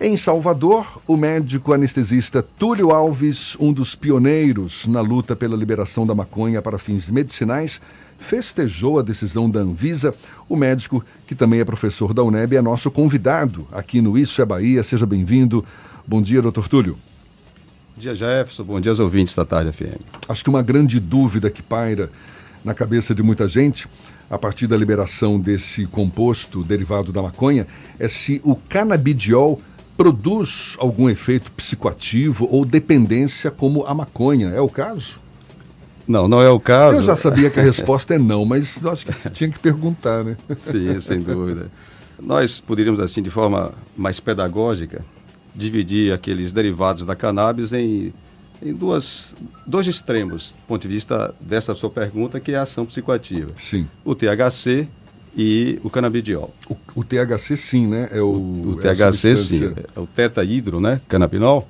Em Salvador, o médico anestesista Túlio Alves, um dos pioneiros na luta pela liberação da maconha para fins medicinais, festejou a decisão da Anvisa. O médico, que também é professor da UNEB, é nosso convidado aqui no Isso é Bahia. Seja bem-vindo. Bom dia, doutor Túlio. Bom dia, Jefferson. Bom dia aos ouvintes da Tarde FM. Acho que uma grande dúvida que paira na cabeça de muita gente, a partir da liberação desse composto derivado da maconha, é se o canabidiol produz algum efeito psicoativo ou dependência como a maconha. É o caso? Não, não é o caso. Eu já sabia que a resposta é não, mas acho que tinha que perguntar, né? Sim, sem dúvida. Nós poderíamos, assim, de forma mais pedagógica, dividir aqueles derivados da cannabis em, em duas, dois extremos, do ponto de vista dessa sua pergunta, que é a ação psicoativa. Sim. O THC e o canabidiol. O, o THC sim, né? É o, o, o é THC sim, é o tetaídro, né? Canabinol.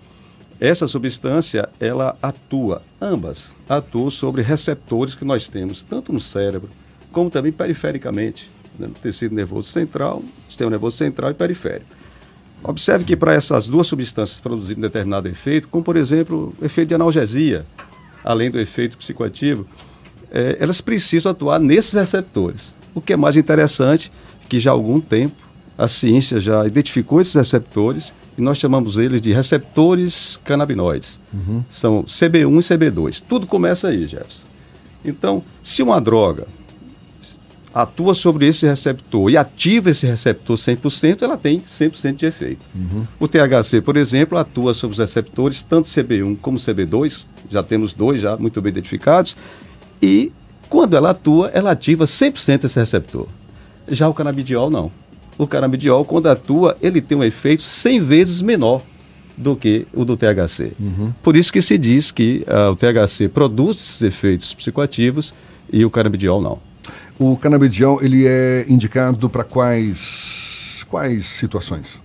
Essa substância, ela atua, ambas atuam sobre receptores que nós temos, tanto no cérebro, como também perifericamente, né? no tecido nervoso central, sistema nervoso central e periférico. Observe que para essas duas substâncias produzirem determinado efeito, como por exemplo o efeito de analgesia, além do efeito psicoativo, é, elas precisam atuar nesses receptores. O que é mais interessante é que já há algum tempo a ciência já identificou esses receptores e nós chamamos eles de receptores canabinoides. Uhum. São CB1 e CB2. Tudo começa aí, Jefferson. Então, se uma droga atua sobre esse receptor e ativa esse receptor 100%, ela tem 100% de efeito. Uhum. O THC, por exemplo, atua sobre os receptores tanto CB1 como CB2, já temos dois já muito bem identificados, e quando ela atua, ela ativa 100% esse receptor. Já o canabidiol não. O canabidiol, quando atua, ele tem um efeito 100 vezes menor do que o do THC. Uhum. Por isso que se diz que uh, o THC produz esses efeitos psicoativos e o canabidiol não. O canabidiol ele é indicado para quais quais situações?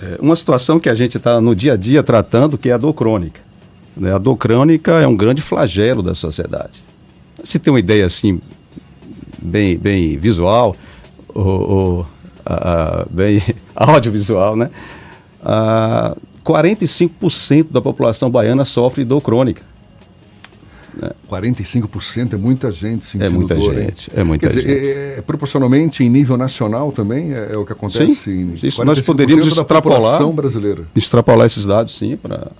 É uma situação que a gente está no dia a dia tratando, que é a dor crônica. Né? A dor crônica é um grande flagelo da sociedade. Se tem uma ideia assim bem bem visual ou, ou a, a, bem audiovisual, né? A, 45% da população baiana sofre dor crônica. Né? 45% é muita gente sentindo É muita dor, gente, hein? é muita Quer gente. Dizer, é, é, proporcionalmente em nível nacional também é, é o que acontece? Sim, isso nós poderíamos extrapolar, brasileira. extrapolar esses dados, sim, para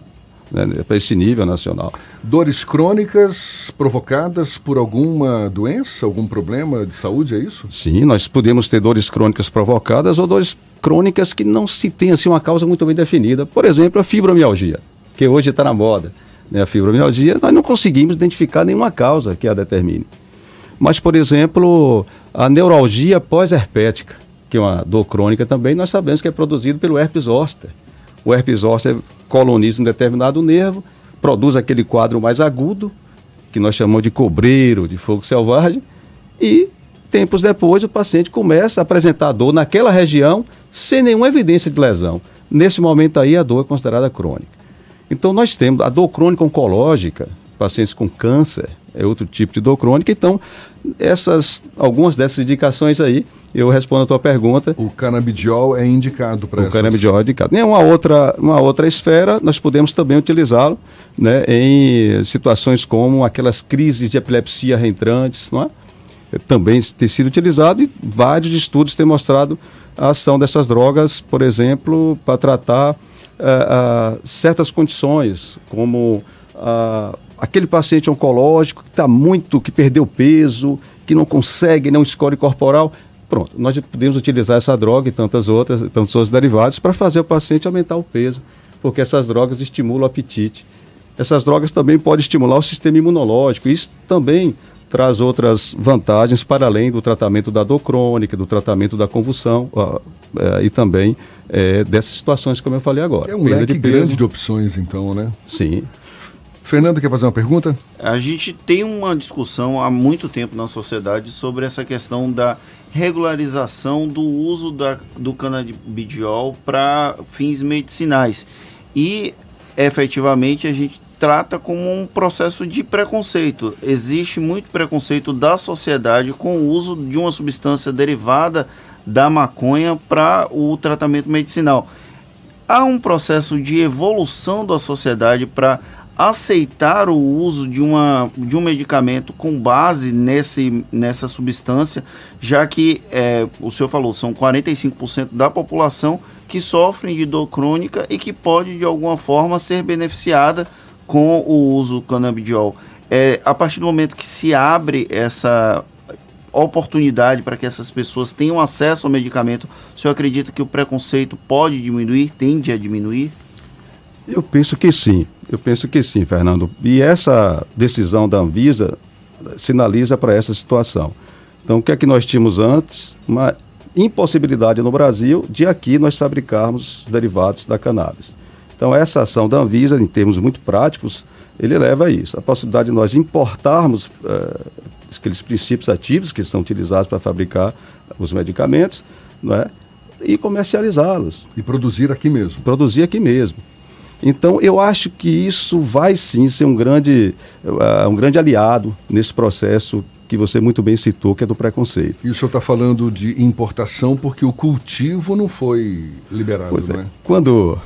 né, para esse nível nacional. Dores crônicas provocadas por alguma doença, algum problema de saúde, é isso? Sim, nós podemos ter dores crônicas provocadas ou dores crônicas que não se tem assim uma causa muito bem definida. Por exemplo, a fibromialgia, que hoje está na moda né, a fibromialgia, nós não conseguimos identificar nenhuma causa que a determine. Mas, por exemplo, a neuralgia pós-herpética, que é uma dor crônica também, nós sabemos que é produzido pelo herpes zoster. O herpes zoster coloniza um determinado nervo, produz aquele quadro mais agudo, que nós chamamos de cobreiro, de fogo selvagem, e tempos depois o paciente começa a apresentar dor naquela região sem nenhuma evidência de lesão. Nesse momento aí a dor é considerada crônica. Então nós temos a dor crônica oncológica, pacientes com câncer, é outro tipo de dor crônica. Então, essas algumas dessas indicações aí, eu respondo a tua pergunta. O canabidiol é indicado para essas... O canabidiol é indicado. Em uma outra, uma outra esfera, nós podemos também utilizá-lo né, em situações como aquelas crises de epilepsia reentrantes, não é? Também tem sido utilizado e vários estudos têm mostrado a ação dessas drogas, por exemplo, para tratar uh, uh, certas condições, como uh, aquele paciente oncológico que está muito, que perdeu peso, que não consegue não score corporal. Pronto, nós podemos utilizar essa droga e tantas outras, tantos outros derivados para fazer o paciente aumentar o peso, porque essas drogas estimulam o apetite. Essas drogas também podem estimular o sistema imunológico. Isso também traz outras vantagens para além do tratamento da dor crônica, do tratamento da convulsão uh, uh, e também uh, dessas situações como eu falei agora. É um leque de grande de opções, então, né? Sim. Fernando, quer fazer uma pergunta? A gente tem uma discussão há muito tempo na sociedade sobre essa questão da regularização do uso da, do canabidiol para fins medicinais. E efetivamente a gente trata como um processo de preconceito. Existe muito preconceito da sociedade com o uso de uma substância derivada da maconha para o tratamento medicinal. há um processo de evolução da sociedade para aceitar o uso de, uma, de um medicamento com base nesse, nessa substância, já que é, o senhor falou, são 45% da população que sofrem de dor crônica e que pode de alguma forma ser beneficiada com o uso do canabidiol. É, a partir do momento que se abre essa oportunidade para que essas pessoas tenham acesso ao medicamento, o senhor acredita que o preconceito pode diminuir, tende a diminuir? Eu penso que sim, eu penso que sim, Fernando. E essa decisão da Anvisa sinaliza para essa situação. Então, o que é que nós tínhamos antes? Uma impossibilidade no Brasil de aqui nós fabricarmos derivados da cannabis. Então, essa ação da Anvisa, em termos muito práticos, ele leva a isso. A possibilidade de nós importarmos uh, aqueles princípios ativos que são utilizados para fabricar os medicamentos, não é? e comercializá-los. E produzir aqui mesmo. Produzir aqui mesmo. Então, eu acho que isso vai sim ser um grande, uh, um grande aliado nesse processo que você muito bem citou, que é do preconceito. E o senhor está falando de importação porque o cultivo não foi liberado, pois é. é? Quando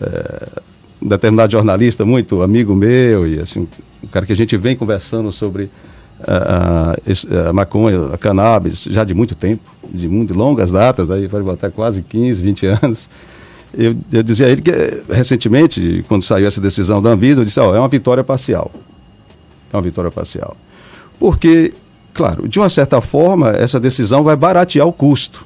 é, um determinado jornalista, muito amigo meu, e assim, um cara que a gente vem conversando sobre a, a, a maconha, a cannabis, já de muito tempo, de, muito, longas datas, aí vai botar quase 15, 20 anos. Eu, eu dizia a ele que, recentemente, quando saiu essa decisão da Anvisa, eu disse: oh, é uma vitória parcial. É uma vitória parcial. Porque, claro, de uma certa forma, essa decisão vai baratear o custo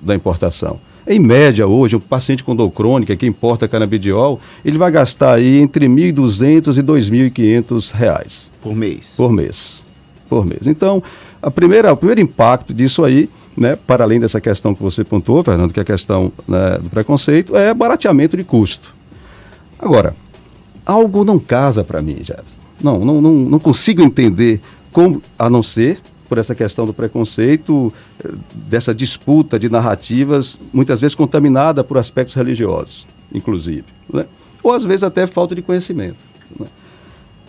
da importação. Em média, hoje, um paciente com dor crônica que importa canabidiol, ele vai gastar aí entre R$ 1.200 e R$ 2.500. Por mês? Por mês. Por mês. Então, a primeira, o primeiro impacto disso aí né, para além dessa questão que você pontuou, Fernando, que é a questão né, do preconceito, é barateamento de custo. Agora, algo não casa para mim, Jefferson. Não, não, não, não consigo entender como, a não ser por essa questão do preconceito, eh, dessa disputa de narrativas, muitas vezes contaminada por aspectos religiosos, inclusive. Né? Ou às vezes até falta de conhecimento. Né?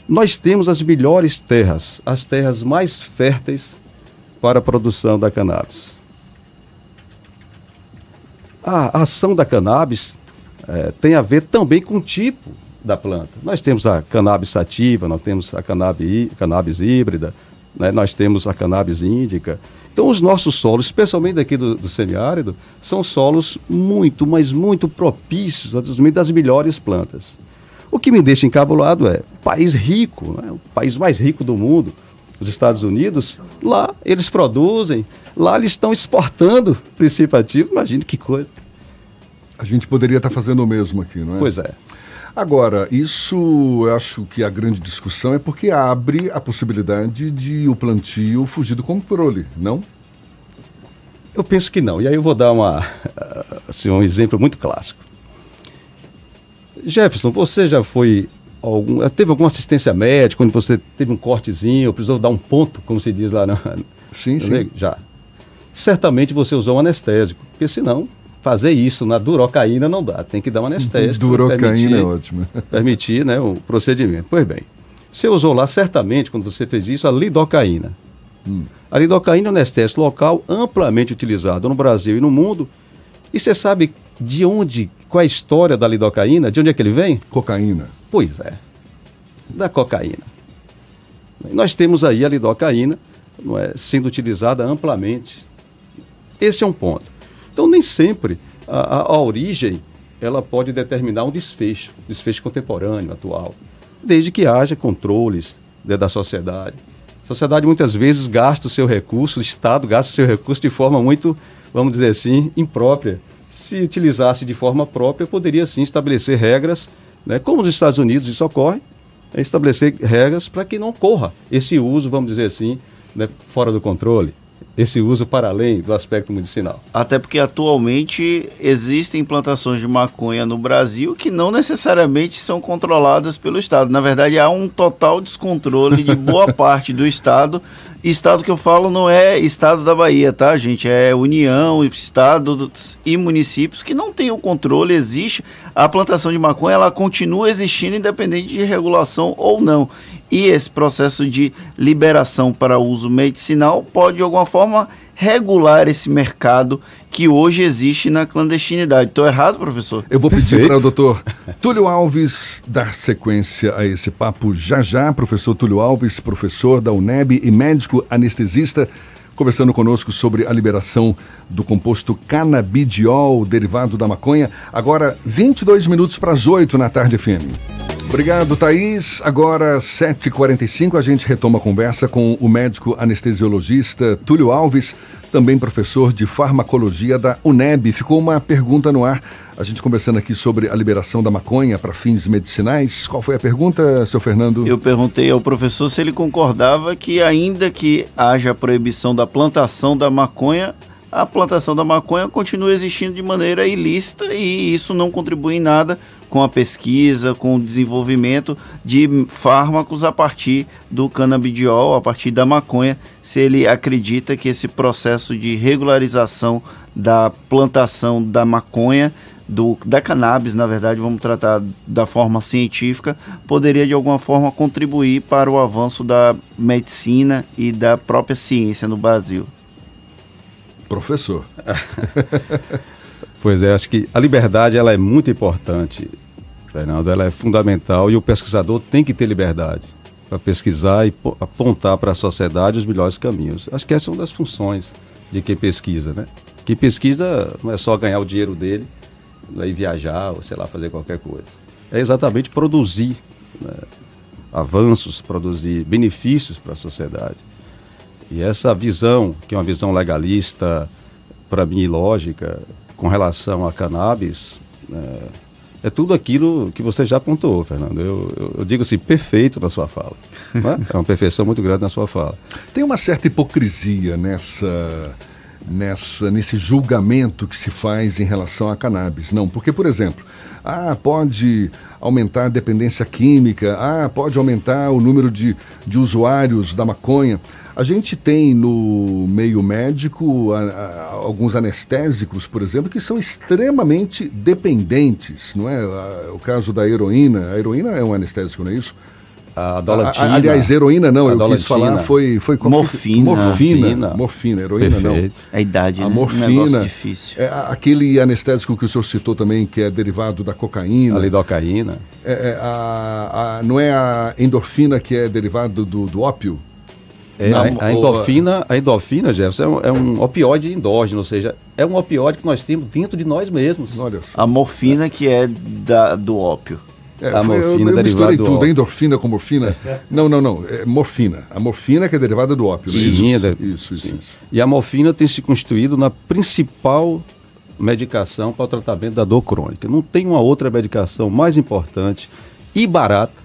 Nós temos as melhores terras, as terras mais férteis para a produção da cannabis. A ação da cannabis é, tem a ver também com o tipo da planta. Nós temos a cannabis sativa, nós temos a cannabis, cannabis híbrida, né? nós temos a cannabis índica. Então, os nossos solos, especialmente daqui do, do semiárido, são solos muito, mas muito propícios das melhores plantas. O que me deixa encabulado é país rico, né? o país mais rico do mundo, os Estados Unidos, lá eles produzem, lá eles estão exportando princípio ativo. Imagine que coisa. A gente poderia estar fazendo o mesmo aqui, não é? Pois é. Agora, isso eu acho que a grande discussão é porque abre a possibilidade de o plantio fugir do controle, não? Eu penso que não. E aí eu vou dar uma, assim, um exemplo muito clássico. Jefferson, você já foi algum, teve alguma assistência médica, quando você teve um cortezinho, precisou dar um ponto, como se diz lá no. Sim, sim. Já. Certamente você usou um anestésico, porque senão fazer isso na durocaína não dá, tem que dar um anestésico. durocaína permitir, é ótimo. Permitir né, o procedimento. Pois bem, você usou lá certamente, quando você fez isso, a lidocaína. Hum. A lidocaína é um anestésico local amplamente utilizado no Brasil e no mundo. E você sabe de onde, qual é a história da lidocaína? De onde é que ele vem? Cocaína. Pois é, da cocaína. Nós temos aí a lidocaína é, sendo utilizada amplamente. Esse é um ponto. Então, nem sempre a, a, a origem ela pode determinar um desfecho, desfecho contemporâneo, atual, desde que haja controles né, da sociedade. A sociedade muitas vezes gasta o seu recurso, o Estado gasta o seu recurso de forma muito, vamos dizer assim, imprópria. Se utilizasse de forma própria, poderia sim estabelecer regras né? Como nos Estados Unidos isso ocorre, é estabelecer regras para que não corra esse uso, vamos dizer assim, né, fora do controle esse uso para além do aspecto medicinal. Até porque atualmente existem plantações de maconha no Brasil que não necessariamente são controladas pelo Estado. Na verdade, há um total descontrole de boa parte do Estado. Estado que eu falo não é Estado da Bahia, tá, gente? É União, Estado e municípios que não têm o controle. Existe a plantação de maconha, ela continua existindo independente de regulação ou não. E esse processo de liberação para uso medicinal pode, de alguma forma, regular esse mercado que hoje existe na clandestinidade. Estou errado, professor? Eu vou pedir para o doutor Túlio Alves dar sequência a esse papo já já. Professor Túlio Alves, professor da UNEB e médico anestesista, conversando conosco sobre a liberação do composto canabidiol, derivado da maconha. Agora, 22 minutos para as 8 na tarde FM. Obrigado, Thaís. Agora, 7h45, a gente retoma a conversa com o médico anestesiologista Túlio Alves, também professor de farmacologia da UNEB. Ficou uma pergunta no ar, a gente conversando aqui sobre a liberação da maconha para fins medicinais. Qual foi a pergunta, seu Fernando? Eu perguntei ao professor se ele concordava que, ainda que haja a proibição da plantação da maconha, a plantação da maconha continua existindo de maneira ilícita e isso não contribui em nada com a pesquisa, com o desenvolvimento de fármacos a partir do canabidiol, a partir da maconha, se ele acredita que esse processo de regularização da plantação da maconha do, da cannabis, na verdade, vamos tratar da forma científica, poderia de alguma forma contribuir para o avanço da medicina e da própria ciência no Brasil. Professor. pois é, acho que a liberdade ela é muito importante, Fernando, ela é fundamental e o pesquisador tem que ter liberdade para pesquisar e apontar para a sociedade os melhores caminhos. Acho que essa é uma das funções de quem pesquisa, né? Quem pesquisa não é só ganhar o dinheiro dele, e viajar ou sei lá fazer qualquer coisa. É exatamente produzir né? avanços, produzir benefícios para a sociedade. E essa visão, que é uma visão legalista, para mim ilógica, com relação a cannabis, é, é, tudo aquilo que você já apontou, Fernando. Eu, eu, eu digo assim, perfeito na sua fala. É? é uma perfeição muito grande na sua fala. Tem uma certa hipocrisia nessa nessa nesse julgamento que se faz em relação à cannabis. Não, porque, por exemplo, ah, pode aumentar a dependência química, ah, pode aumentar o número de, de usuários da maconha. A gente tem no meio médico a, a, alguns anestésicos, por exemplo, que são extremamente dependentes, não é? A, o caso da heroína, a heroína é um anestésico, não é isso? A dolatina. aliás, heroína não, eu quis falar foi foi morfina, morfina, morfina, heroína Perfeito. não. A idade, a né? morfina, um difícil. É, aquele anestésico que o senhor citou também que é derivado da cocaína. A lidocaína. É, é, a, a, não é a endorfina que é derivado do, do ópio? É, a, a, endorfina, a endorfina, Jefferson, é um, é um, opioide endógeno, ou seja, é um opioide que nós temos dentro de nós mesmos. Olha A morfina que é da, do ópio. É, a foi, morfina eu, eu misturei tudo, ópio. endorfina com morfina. não, não, não. É morfina. A morfina que é derivada do ópio. Sim, isso, é isso, isso, sim. isso, E a morfina tem se constituído na principal medicação para o tratamento da dor crônica. Não tem uma outra medicação mais importante e barata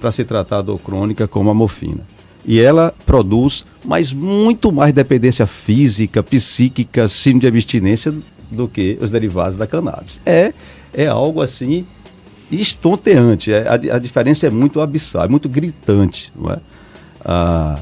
para se tratar a dor crônica como a morfina e ela produz, mas muito mais dependência física, psíquica, síndrome de abstinência do que os derivados da cannabis. É, é algo assim estonteante. É, a, a diferença é muito abissal, é muito gritante. Não é? Ah,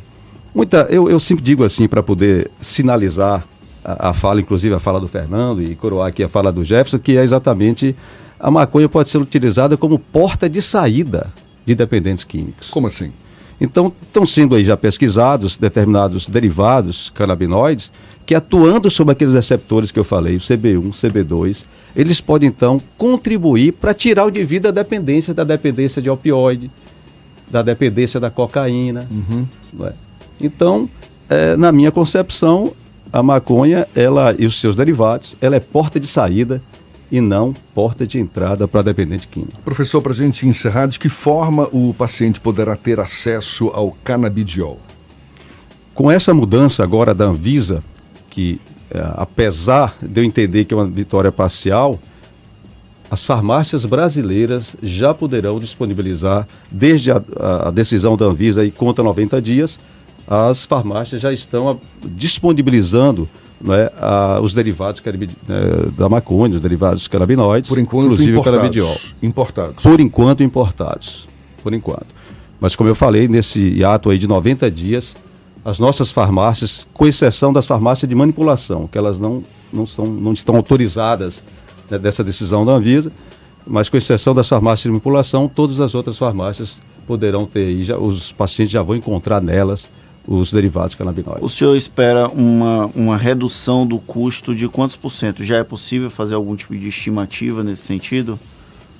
muita, eu, eu sempre digo assim, para poder sinalizar a, a, fala, inclusive a fala do Fernando e coroar aqui a fala do Jefferson, que é exatamente a maconha pode ser utilizada como porta de saída de dependentes químicos. Como assim? Então, estão sendo aí já pesquisados determinados derivados canabinoides que atuando sobre aqueles receptores que eu falei, o CB1, CB2, eles podem então contribuir para tirar o indivíduo da dependência, da dependência de opioide, da dependência da cocaína. Uhum. É? Então, é, na minha concepção, a maconha ela, e os seus derivados, ela é porta de saída e não porta de entrada para dependente químico. Professor, para a gente encerrar, de que forma o paciente poderá ter acesso ao canabidiol? Com essa mudança agora da Anvisa, que é, apesar de eu entender que é uma vitória parcial, as farmácias brasileiras já poderão disponibilizar, desde a, a decisão da Anvisa e conta 90 dias, as farmácias já estão disponibilizando né, a, os derivados né, da maconha, os derivados canabinoides, por enquanto inclusive importados, canabidiol. Importados. Por enquanto importados. Por enquanto. Mas como eu falei, nesse ato aí de 90 dias, as nossas farmácias, com exceção das farmácias de manipulação, que elas não, não, são, não estão autorizadas né, dessa decisão da Anvisa, mas com exceção das farmácias de manipulação, todas as outras farmácias poderão ter, já, os pacientes já vão encontrar nelas os derivados canabinoides. O senhor espera uma, uma redução do custo de quantos por cento? Já é possível fazer algum tipo de estimativa nesse sentido?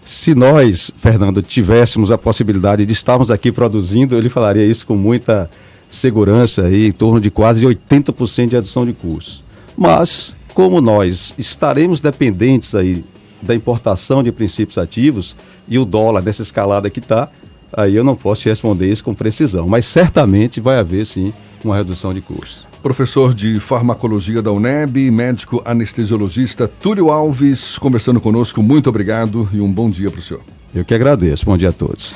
Se nós, Fernando, tivéssemos a possibilidade de estarmos aqui produzindo, ele falaria isso com muita segurança, aí, em torno de quase 80% de redução de custos. Mas, como nós estaremos dependentes aí da importação de princípios ativos e o dólar dessa escalada que está, aí eu não posso te responder isso com precisão. Mas certamente vai haver sim uma redução de custos. Professor de farmacologia da UNEB, médico anestesiologista Túlio Alves, conversando conosco. Muito obrigado e um bom dia para o senhor. Eu que agradeço. Bom dia a todos.